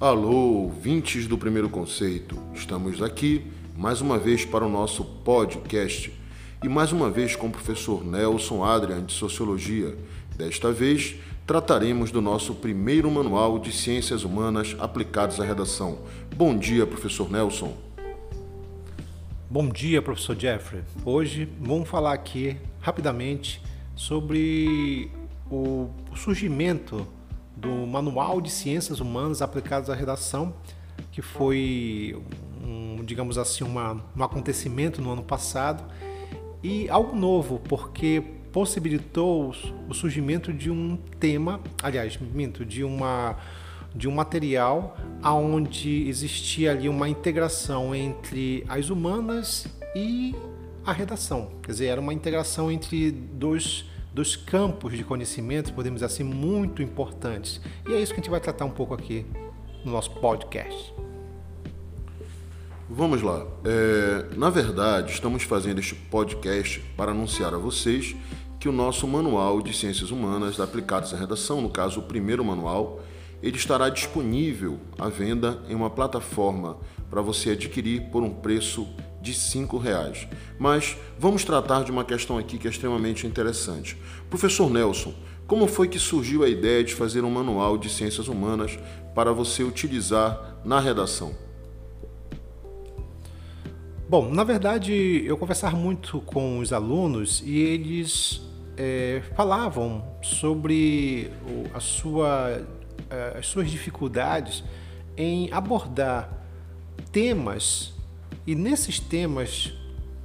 Alô, ouvintes do primeiro conceito. Estamos aqui mais uma vez para o nosso podcast e mais uma vez com o professor Nelson Adrian de Sociologia. Desta vez trataremos do nosso primeiro manual de Ciências Humanas aplicados à redação. Bom dia, professor Nelson. Bom dia, professor Jeffrey. Hoje vamos falar aqui rapidamente sobre o surgimento do Manual de Ciências Humanas aplicadas à redação, que foi, um, digamos assim, uma, um acontecimento no ano passado e algo novo, porque possibilitou o surgimento de um tema, aliás, minto, de uma de um material aonde existia ali uma integração entre as humanas e a redação. Quer dizer, era uma integração entre dois dos campos de conhecimento, podemos dizer assim, muito importantes. E é isso que a gente vai tratar um pouco aqui no nosso podcast. Vamos lá. É, na verdade, estamos fazendo este podcast para anunciar a vocês que o nosso manual de ciências humanas aplicadas à redação, no caso o primeiro manual, ele estará disponível à venda em uma plataforma para você adquirir por um preço de cinco reais. Mas vamos tratar de uma questão aqui que é extremamente interessante. Professor Nelson, como foi que surgiu a ideia de fazer um manual de ciências humanas para você utilizar na redação? Bom, na verdade, eu conversava muito com os alunos e eles é, falavam sobre a sua, é, as suas dificuldades em abordar temas e nesses temas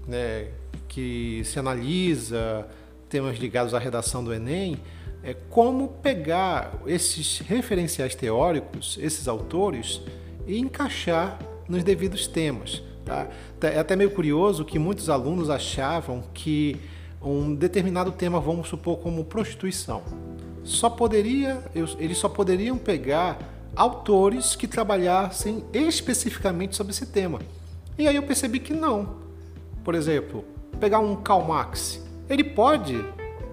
né, que se analisa, temas ligados à redação do Enem, é como pegar esses referenciais teóricos, esses autores, e encaixar nos devidos temas. Tá? É até meio curioso que muitos alunos achavam que um determinado tema, vamos supor, como prostituição, só poderia, eles só poderiam pegar autores que trabalhassem especificamente sobre esse tema. E aí eu percebi que não. Por exemplo, pegar um Karl Marx. Ele pode,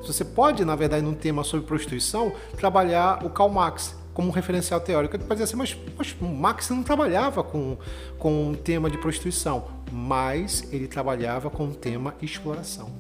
você pode, na verdade, num tema sobre prostituição, trabalhar o Karl Marx como um referencial teórico. Ele pode dizer assim, mas, mas Marx não trabalhava com, com um tema de prostituição, mas ele trabalhava com o tema exploração.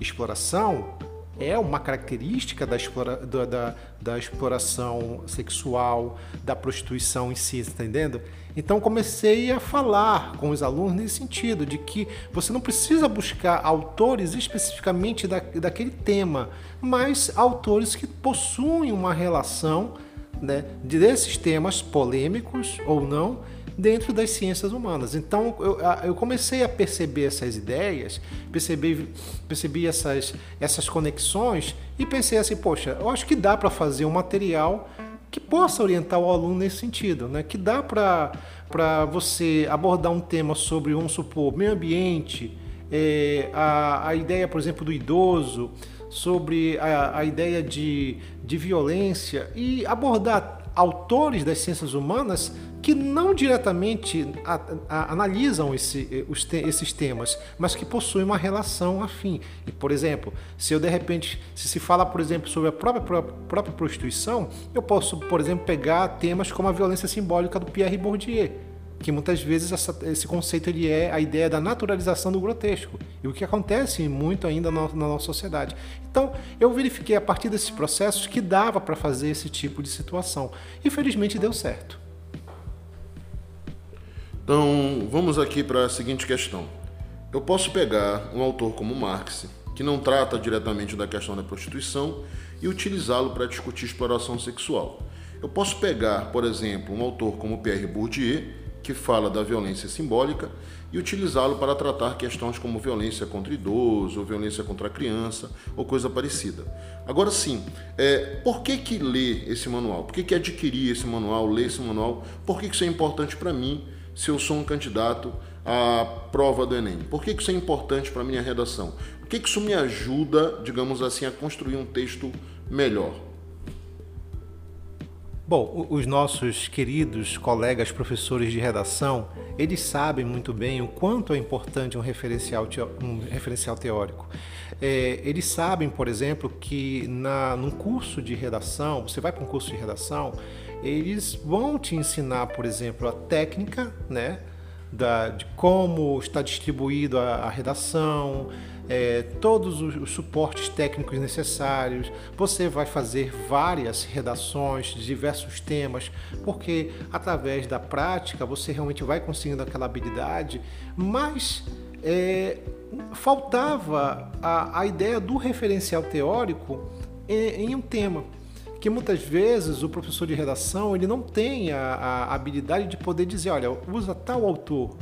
Exploração é uma característica da, explora, da, da, da, exploração sexual, da prostituição em si, está entendendo? Então comecei a falar com os alunos nesse sentido, de que você não precisa buscar autores especificamente da, daquele tema, mas autores que possuem uma relação né, desses temas polêmicos ou não dentro das ciências humanas. Então eu, eu comecei a perceber essas ideias, percebi, percebi essas, essas conexões e pensei assim, poxa, eu acho que dá para fazer um material que possa orientar o aluno nesse sentido, né? que dá para você abordar um tema sobre, vamos supor, meio ambiente, é, a, a ideia, por exemplo, do idoso, sobre a, a ideia de, de violência e abordar autores das ciências humanas que não diretamente a, a, analisam esse, os te, esses temas, mas que possuem uma relação afim. E, por exemplo, se eu de repente, se se fala, por exemplo, sobre a própria, própria, própria prostituição, eu posso, por exemplo, pegar temas como a violência simbólica do Pierre Bourdieu, que muitas vezes essa, esse conceito ele é a ideia da naturalização do grotesco e o que acontece muito ainda na, na nossa sociedade. Então, eu verifiquei a partir desses processos que dava para fazer esse tipo de situação e deu certo. Então, vamos aqui para a seguinte questão. Eu posso pegar um autor como Marx, que não trata diretamente da questão da prostituição, e utilizá-lo para discutir exploração sexual. Eu posso pegar, por exemplo, um autor como Pierre Bourdieu, que fala da violência simbólica, e utilizá-lo para tratar questões como violência contra idoso, ou violência contra a criança, ou coisa parecida. Agora sim, é, por que, que ler esse manual? Por que, que adquirir esse manual, ler esse manual? Por que, que isso é importante para mim? Se eu sou um candidato à prova do Enem? Por que isso é importante para a minha redação? Por que isso me ajuda, digamos assim, a construir um texto melhor? Bom, os nossos queridos colegas professores de redação, eles sabem muito bem o quanto é importante um referencial, um referencial teórico. É, eles sabem, por exemplo, que na, num curso de redação, você vai para um curso de redação, eles vão te ensinar, por exemplo, a técnica, né? Da, de como está distribuído a, a redação, é, todos os, os, suportes técnicos necessários. Você vai fazer várias redações de diversos temas, porque através da prática você realmente vai conseguindo aquela habilidade, mas é, faltava a, a ideia do referencial teórico em, em um tema que muitas vezes o professor de redação ele não tem a, a habilidade de poder dizer, olha, usa tal autor,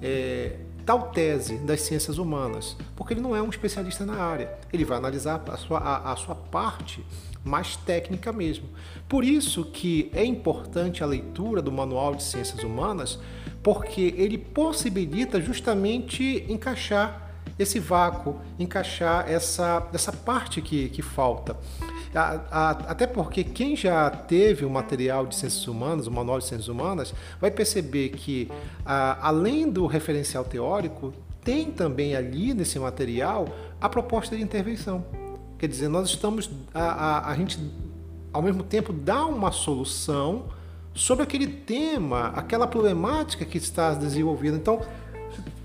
é, tal tese das ciências humanas, porque ele não é um especialista na área. Ele vai analisar a sua, a, a sua parte mais técnica mesmo. Por isso que é importante a leitura do Manual de Ciências Humanas, porque ele possibilita justamente encaixar esse vácuo, encaixar essa, essa parte que, que falta. A, a, até porque quem já teve o material de ciências humanas, o manual de ciências humanas, vai perceber que, a, além do referencial teórico, tem também ali nesse material a proposta de intervenção. Quer dizer, nós estamos. A, a gente, ao mesmo tempo, dá uma solução sobre aquele tema, aquela problemática que está desenvolvida. Então,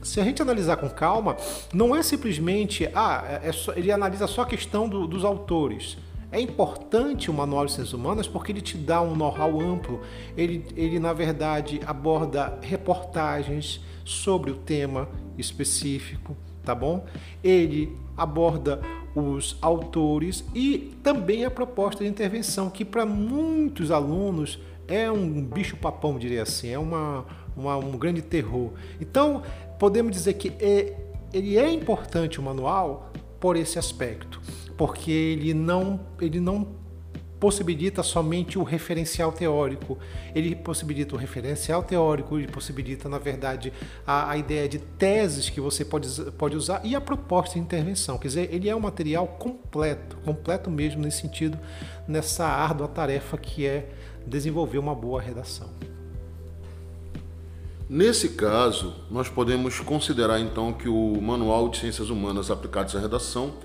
se a gente analisar com calma, não é simplesmente, ah, é, é só, ele analisa só a questão do, dos autores. É importante o Manual de Ciências Humanas porque ele te dá um know-how amplo. Ele, ele, na verdade, aborda reportagens sobre o tema específico, tá bom? Ele aborda os autores e também a proposta de intervenção, que para muitos alunos é um bicho-papão, diria assim, é uma, uma, um grande terror. Então, podemos dizer que é, ele é importante o manual por esse aspecto porque ele não, ele não possibilita somente o referencial teórico, ele possibilita o referencial teórico, ele possibilita, na verdade, a, a, ideia de teses que você pode, pode usar e a proposta de intervenção. Quer dizer, ele é um material completo, completo mesmo nesse sentido, nessa árdua tarefa que é desenvolver uma boa redação. Nesse caso, nós podemos considerar então que o Manual de Ciências Humanas aplicadas à redação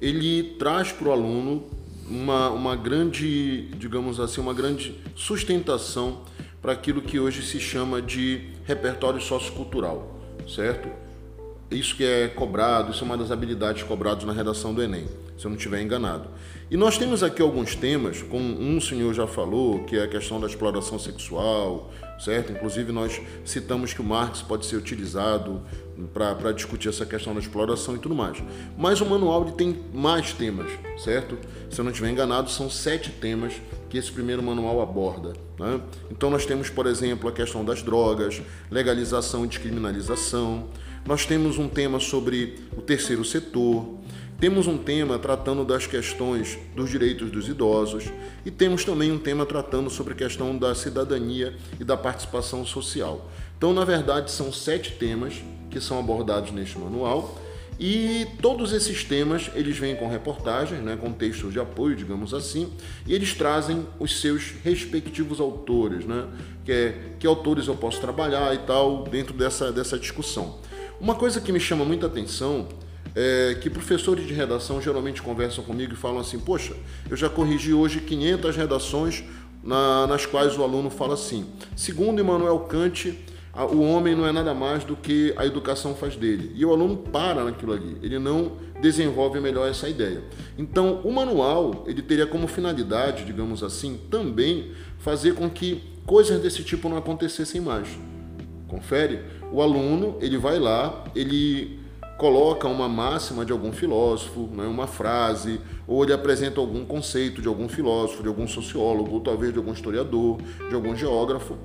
ele traz para o aluno uma, uma grande, digamos assim, uma grande sustentação para aquilo que hoje se chama de repertório sociocultural, certo? Isso que é cobrado, isso é uma das habilidades cobradas na redação do Enem, se eu não estiver enganado. E nós temos aqui alguns temas, como um senhor já falou, que é a questão da exploração sexual, certo? Inclusive nós citamos que o Marx pode ser utilizado para discutir essa questão da exploração e tudo mais. Mas o manual tem mais temas, certo? Se eu não estiver enganado, são sete temas que esse primeiro manual aborda. Né? Então nós temos, por exemplo, a questão das drogas, legalização e descriminalização. Nós temos um tema sobre o terceiro setor, temos um tema tratando das questões dos direitos dos idosos e temos também um tema tratando sobre a questão da cidadania e da participação social. Então, na verdade, são sete temas que são abordados neste manual e todos esses temas eles vêm com reportagens, né, com textos de apoio, digamos assim, e eles trazem os seus respectivos autores, né, que, é, que autores eu posso trabalhar e tal dentro dessa, dessa discussão. Uma coisa que me chama muita atenção é, que professores de redação geralmente conversam comigo e falam assim: Poxa, eu já corrigi hoje 500 redações na, nas quais o aluno fala assim. Segundo Immanuel Kant, a, o homem não é nada mais do que a educação faz dele. E o aluno para naquilo ali, ele não desenvolve melhor essa ideia. Então, o manual ele teria como finalidade, digamos assim, também fazer com que coisas desse tipo não acontecessem mais. Confere? O aluno ele vai lá, ele coloca uma máxima de algum filósofo, né, uma frase, ou ele apresenta algum conceito de algum filósofo, de algum sociólogo, ou talvez de algum historiador, de algum geógrafo.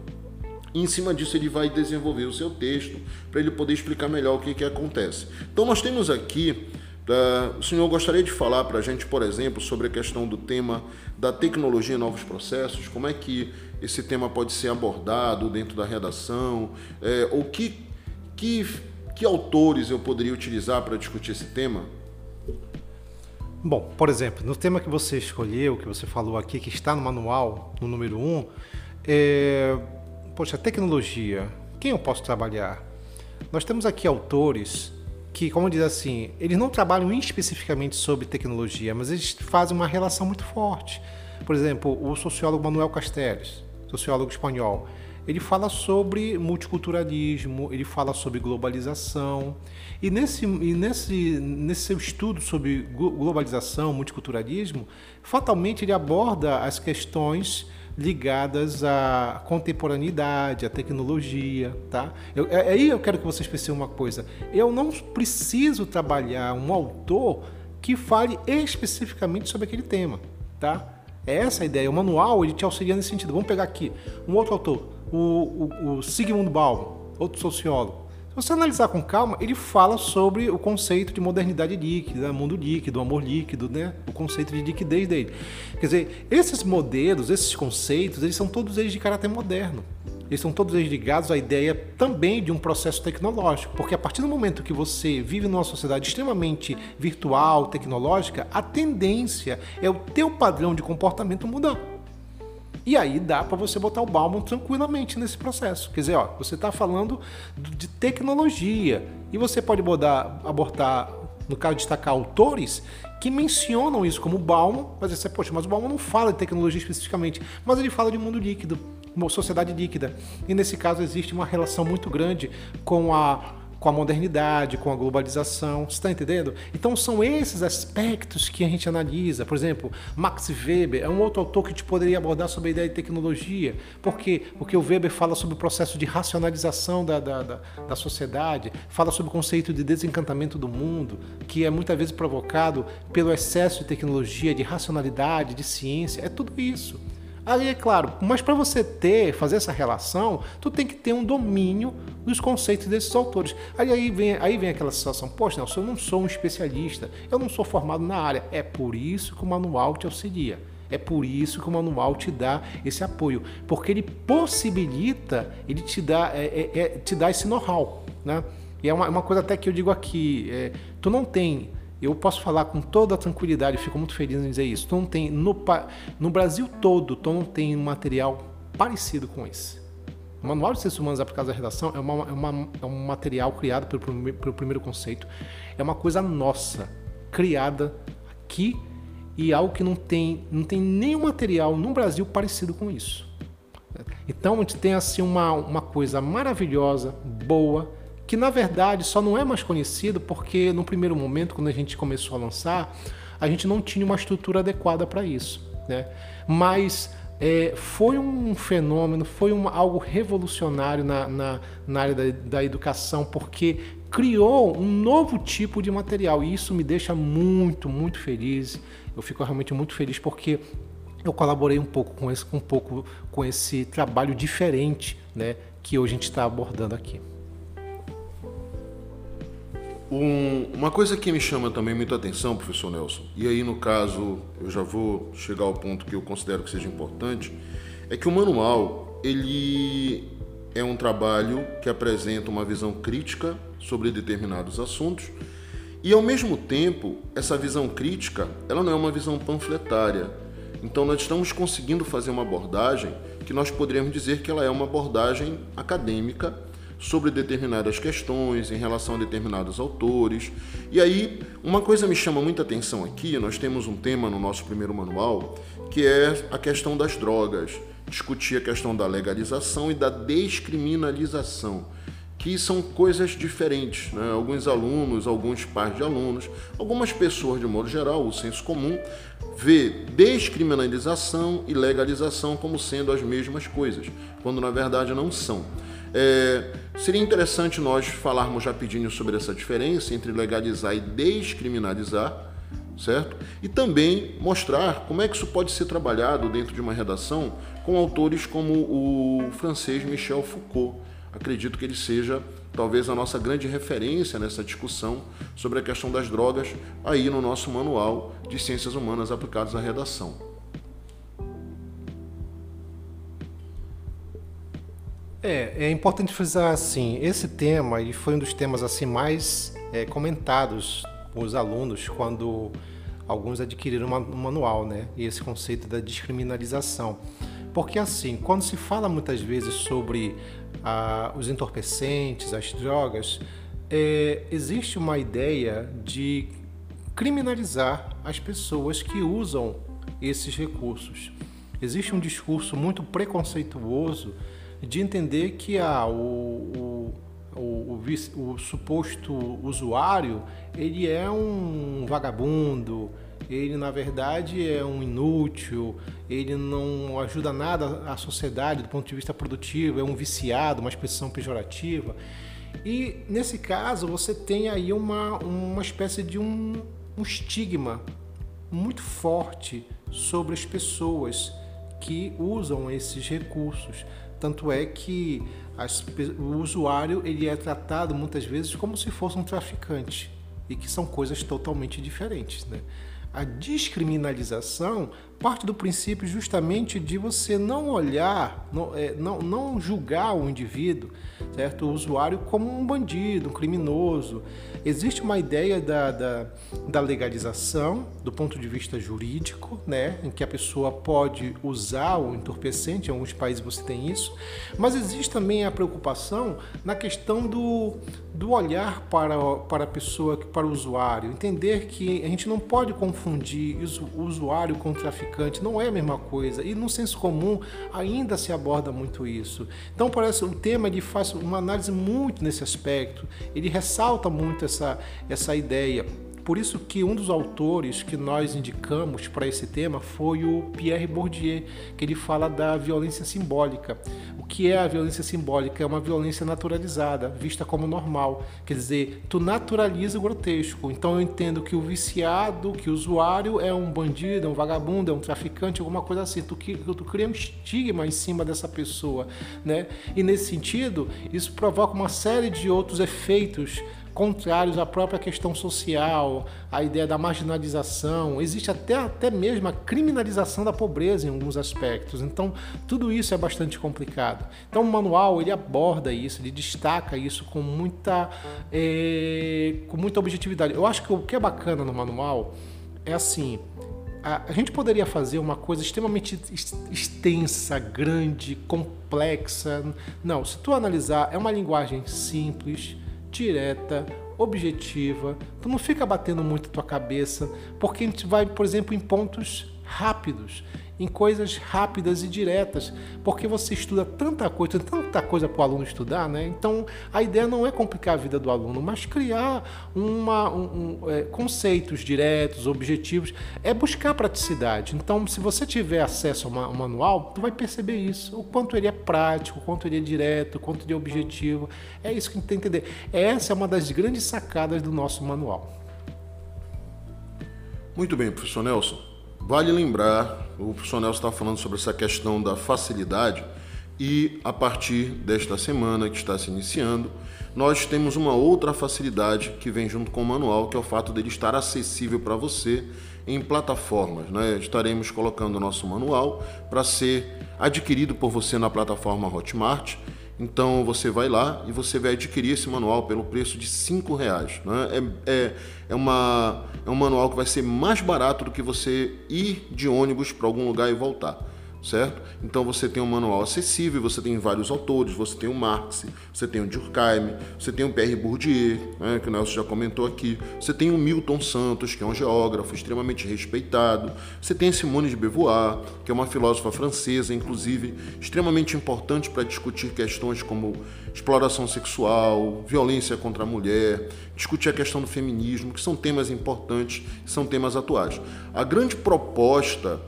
E em cima disso ele vai desenvolver o seu texto para ele poder explicar melhor o que, que acontece. Então nós temos aqui, uh, o senhor gostaria de falar para a gente, por exemplo, sobre a questão do tema da tecnologia e novos processos, como é que esse tema pode ser abordado dentro da redação, é, ou que, que que autores eu poderia utilizar para discutir esse tema? Bom, por exemplo, no tema que você escolheu, que você falou aqui, que está no manual, no número 1, um, é... poxa, tecnologia, quem eu posso trabalhar? Nós temos aqui autores que, como diz assim, eles não trabalham especificamente sobre tecnologia, mas eles fazem uma relação muito forte. Por exemplo, o sociólogo Manuel Castells, sociólogo espanhol, ele fala sobre multiculturalismo, ele fala sobre globalização. E nesse, e nesse, nesse seu estudo sobre globalização, multiculturalismo, fatalmente ele aborda as questões ligadas à contemporaneidade, à tecnologia, tá? Eu, é, aí eu quero que vocês percebam uma coisa. Eu não preciso trabalhar um autor que fale especificamente sobre aquele tema, tá? É essa a ideia. O manual ele te auxilia nesse sentido. Vamos pegar aqui um outro autor, o, o, o Sigmund Bauman, outro sociólogo. Se você analisar com calma, ele fala sobre o conceito de modernidade líquida, mundo líquido, amor líquido, né? O conceito de liquidez dele. Quer dizer, esses modelos, esses conceitos, eles são todos eles de caráter moderno. Eles são todos eles ligados à ideia também de um processo tecnológico, porque a partir do momento que você vive numa sociedade extremamente virtual, tecnológica, a tendência é o teu padrão de comportamento mudar. E aí dá para você botar o Bauman tranquilamente nesse processo. Quer dizer, ó, você está falando de tecnologia e você pode abordar, abordar, no caso destacar autores que mencionam isso como Bauman, mas você, poxa, mas o Bauman não fala de tecnologia especificamente, mas ele fala de mundo líquido, uma sociedade líquida. E nesse caso existe uma relação muito grande com a com a modernidade, com a globalização, você está entendendo? Então são esses aspectos que a gente analisa. Por exemplo, Max Weber é um outro autor que te poderia abordar sobre a ideia de tecnologia, porque porque o Weber fala sobre o processo de racionalização da, da, da, da sociedade, fala sobre o conceito de desencantamento do mundo, que é muitas vezes provocado pelo excesso de tecnologia, de racionalidade, de ciência, é tudo isso. Aí é claro, mas para você ter, fazer essa relação, tu tem que ter um domínio dos conceitos desses autores. Aí, aí, vem, aí vem aquela situação, poxa, Nelson, eu não sou um especialista, eu não sou formado na área. É por isso que o manual te auxilia. É por isso que o manual te dá esse apoio, porque ele possibilita, ele te dá, é, é, é te dá esse know-how, né? E é uma, uma, coisa até que eu digo aqui, é, tu não tem eu posso falar com toda a tranquilidade, fico muito feliz em dizer isso. Tu não tem, no, no Brasil todo, tu não tem um material parecido com esse. O Manual de Ciências Humanas Aplicadas à Redação é, uma, é, uma, é um material criado pelo, pelo primeiro conceito. É uma coisa nossa, criada aqui e algo que não tem, não tem nenhum material no Brasil parecido com isso. Então a gente tem assim uma, uma coisa maravilhosa, boa, que na verdade só não é mais conhecido porque no primeiro momento, quando a gente começou a lançar, a gente não tinha uma estrutura adequada para isso. Né? Mas é, foi um fenômeno, foi uma, algo revolucionário na, na, na área da, da, educação, porque criou um novo tipo de material e isso me deixa muito, muito feliz. Eu fico realmente muito feliz porque eu colaborei um pouco com esse, um pouco com esse trabalho diferente né, que hoje a gente está abordando aqui. Um, uma coisa que me chama também muita atenção, professor Nelson, e aí no caso eu já vou chegar ao ponto que eu considero que seja importante, é que o manual ele é um trabalho que apresenta uma visão crítica sobre determinados assuntos e ao mesmo tempo essa visão crítica ela não é uma visão panfletária. Então nós estamos conseguindo fazer uma abordagem que nós poderíamos dizer que ela é uma abordagem acadêmica sobre determinadas questões, em relação a determinados autores. E aí, uma coisa me chama muita atenção aqui: nós temos um tema no nosso primeiro manual que é a questão das drogas, discutir a questão da legalização e da descriminalização que são coisas diferentes. Né? Alguns alunos, alguns pais de alunos, algumas pessoas de modo geral, o senso comum, vê descriminalização e legalização como sendo as mesmas coisas, quando na verdade não são. É, seria interessante nós falarmos rapidinho sobre essa diferença entre legalizar e descriminalizar, certo? E também mostrar como é que isso pode ser trabalhado dentro de uma redação com autores como o francês Michel Foucault. Acredito que ele seja talvez a nossa grande referência nessa discussão sobre a questão das drogas aí no nosso manual de ciências humanas aplicadas à redação. É, é importante frisar assim, esse tema e foi um dos temas assim mais é, comentados por os alunos quando alguns adquiriram um manual, né? E esse conceito da descriminalização. Porque assim, quando se fala muitas vezes sobre ah, os entorpecentes, as drogas, é, existe uma ideia de criminalizar as pessoas que usam esses recursos. Existe um discurso muito preconceituoso de entender que ah, o, o, o, o, suposto usuário ele é um vagabundo, ele na verdade é um inútil, ele não ajuda nada à sociedade do ponto de vista produtivo, é um viciado, uma expressão pejorativa. E nesse caso você tem aí uma, uma espécie de um, um estigma muito forte sobre as pessoas que usam esses recursos. Tanto é que as, o usuário ele é tratado muitas vezes como se fosse um traficante e que são coisas totalmente diferentes. Né? A descriminalização parte do princípio justamente de você não olhar, não, é, não, não julgar o indivíduo, certo? o usuário como um bandido, um criminoso. Existe uma ideia da, da, da legalização do ponto de vista jurídico, né? em que a pessoa pode usar o entorpecente, em alguns países você tem isso, mas existe também a preocupação na questão do, do olhar para, para a pessoa, para o usuário, entender que a gente não pode confundir o usuário com o traficante não é a mesma coisa. E no senso comum ainda se aborda muito isso. Então parece o tema ele faz uma análise muito nesse aspecto. Ele ressalta muito essa, essa ideia. Por isso que um dos autores que nós indicamos para esse tema foi o Pierre Bourdieu, que ele fala da violência simbólica que é a violência simbólica? É uma violência naturalizada, vista como normal. Quer dizer, tu naturaliza o grotesco. Então eu entendo que o viciado, que o usuário é um bandido, é um vagabundo, é um traficante, alguma coisa assim. Tu, tu cria um estigma em cima dessa pessoa, né? E nesse sentido, isso provoca uma série de outros efeitos contrários à própria questão social, à ideia da marginalização, existe até, até mesmo a criminalização da pobreza em alguns aspectos. Então, tudo isso é bastante complicado. Então, o manual ele aborda isso, ele destaca isso com muita, é, com muita objetividade. Eu acho que o que é bacana no manual é assim. A, a gente poderia fazer uma coisa extremamente extensa, grande, complexa. Não, se tu analisar, é uma linguagem simples, direta, objetiva. Tu não fica batendo muito a tua cabeça, porque a gente vai, por exemplo, em pontos rápidos em coisas rápidas e diretas, porque você estuda tanta coisa, tanta coisa para o aluno estudar, né? Então a ideia não é complicar a vida do aluno, mas criar uma, um, um, é, conceitos diretos, objetivos, é buscar praticidade. Então, se você tiver acesso ao, ao manual, tu vai perceber isso, o quanto ele é prático, o quanto ele é direto, o quanto ele é objetivo. É isso que a gente tem que entender. Essa é uma das grandes sacadas do nosso manual. Muito bem, professor Nelson. Vale lembrar, o professor Nelson está falando sobre essa questão da facilidade e a partir desta semana que está se iniciando, nós temos uma outra facilidade que vem junto com o manual, que é o fato dele estar acessível para você em plataformas. Né? Estaremos colocando o nosso manual para ser adquirido por você na plataforma Hotmart então você vai lá e você vai adquirir esse manual pelo preço de cinco reais. Né? É, é, é, uma, é um manual que vai ser mais barato do que você ir de ônibus para algum lugar e voltar certo? Então você tem um manual acessível, você tem vários autores, você tem o Marx, você tem o Durkheim, você tem o Pierre Bourdieu, né, que o Nelson já comentou aqui, você tem o Milton Santos, que é um geógrafo extremamente respeitado, você tem a Simone de Beauvoir, que é uma filósofa francesa, inclusive extremamente importante para discutir questões como exploração sexual, violência contra a mulher, discutir a questão do feminismo, que são temas importantes, são temas atuais. A grande proposta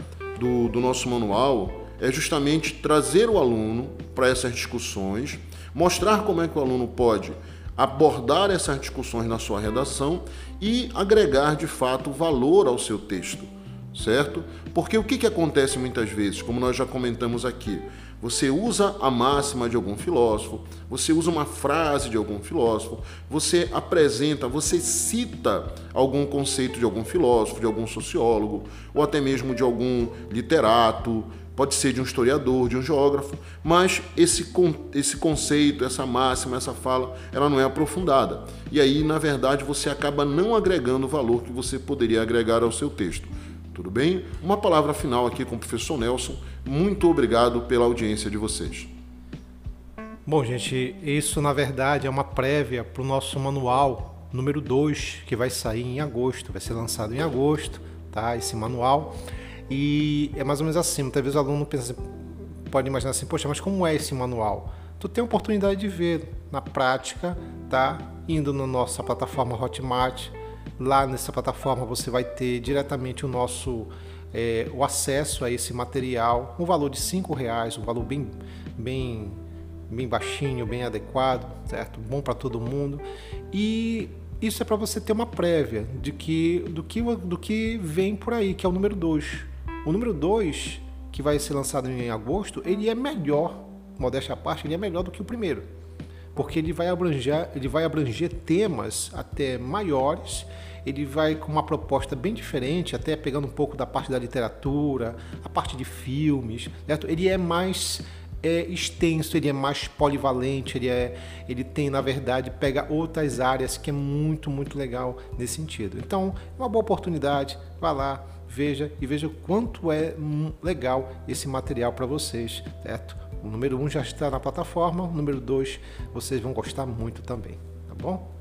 do, do nosso manual é justamente trazer o aluno para essas discussões, mostrar como é que o aluno pode abordar essas discussões na sua redação e agregar de fato valor ao seu texto, certo? Porque o que, que acontece muitas vezes, como nós já comentamos aqui, você usa a máxima de algum filósofo, você usa uma frase de algum filósofo, você apresenta, você cita algum conceito de algum filósofo, de algum sociólogo, ou até mesmo de algum literato, Pode ser de um historiador, de um geógrafo, mas esse, esse conceito, essa máxima, essa fala, ela não é aprofundada. E aí, na verdade, você acaba não agregando o valor que você poderia agregar ao seu texto. Tudo bem? Uma palavra final aqui com o professor Nelson. Muito obrigado pela audiência de vocês. Bom, gente, isso na verdade é uma prévia para o nosso manual número 2, que vai sair em agosto, vai ser lançado em agosto, tá? Esse manual. E é mais ou menos assim, muitas vezes o aluno pensa, pode imaginar assim, poxa, mas como é esse manual? Tu tem a oportunidade de ver na prática, tá? Indo na nossa plataforma Hotmart, lá nessa plataforma você vai ter diretamente o nosso é, o acesso a esse material, um valor de cinco reais, um valor bem, bem bem baixinho, bem adequado, certo? Bom para todo mundo. E isso é para você ter uma prévia de que, do, que, do que vem por aí, que é o número 2. O número 2, que vai ser lançado em agosto, ele é melhor, modéstia à parte, ele é melhor do que o primeiro. Porque ele vai abranger, ele vai abranger temas até maiores, ele vai com uma proposta bem diferente, até pegando um pouco da parte da literatura, a parte de filmes, certo? Ele é mais é extenso, ele é mais polivalente, ele, é, ele tem, na verdade, pega outras áreas que é muito, muito legal nesse sentido. Então, é uma boa oportunidade, vá lá, veja e veja quanto é legal esse material para vocês, certo? O número 1 um já está na plataforma, o número 2 vocês vão gostar muito também, tá bom?